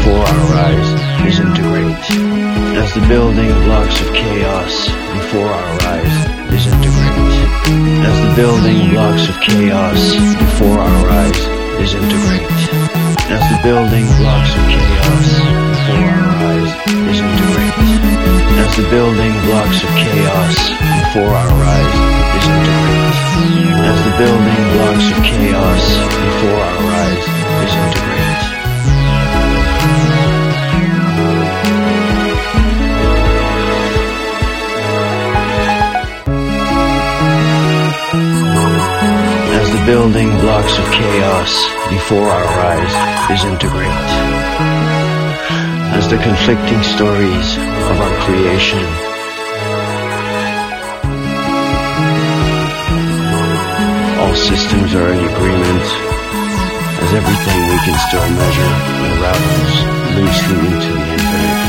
before our eyes disintegrate. As the building blocks of chaos before our eyes disintegrate. As the building blocks of chaos before our eyes disintegrate. As the building blocks of chaos before our eyes disintegrate. As the building blocks of chaos before our eyes disintegrate. As the building blocks of chaos before our eyes disintegrate. Building blocks of chaos before our eyes disintegrate. As the conflicting stories of our creation all systems are in agreement as everything we can still measure unravels loosely into the infinite.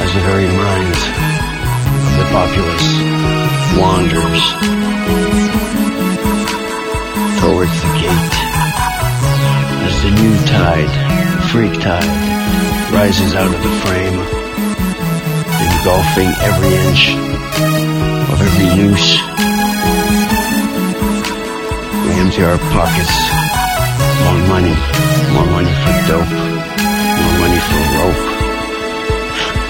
As the very mind of the populace wanders towards the gate. As the new tide, the freak tide, rises out of the frame, engulfing every inch of every noose. We empty our pockets. More money, more money for dope, more money for rope.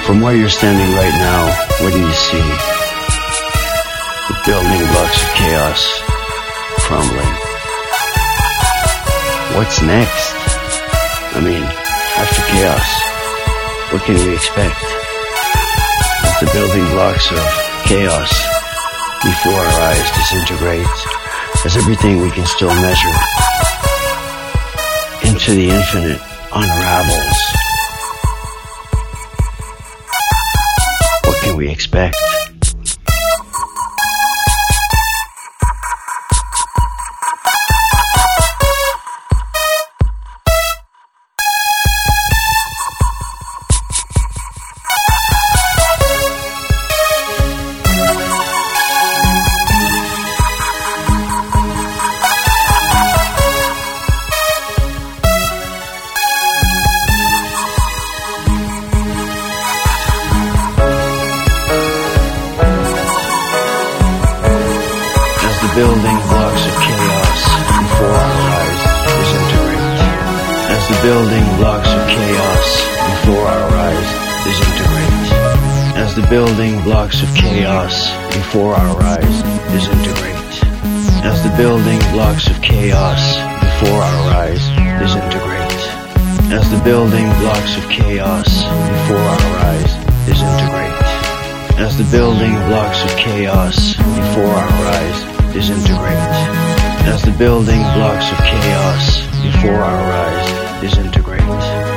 From where you're standing right now, what do you see? The building blocks of chaos crumbling. What's next? I mean, after chaos, what can we expect? As the building blocks of chaos before our eyes disintegrate, as everything we can still measure into the infinite unravels. What can we expect? Building blocks of chaos before our eyes disintegrate. As the building blocks of chaos before our eyes disintegrate. As the building blocks of chaos before our eyes disintegrate. As the building blocks of chaos before our eyes disintegrate. As the building blocks of chaos before our eyes disintegrate. As the building blocks of chaos before our eyes As the building blocks of chaos before our eyes disintegrate.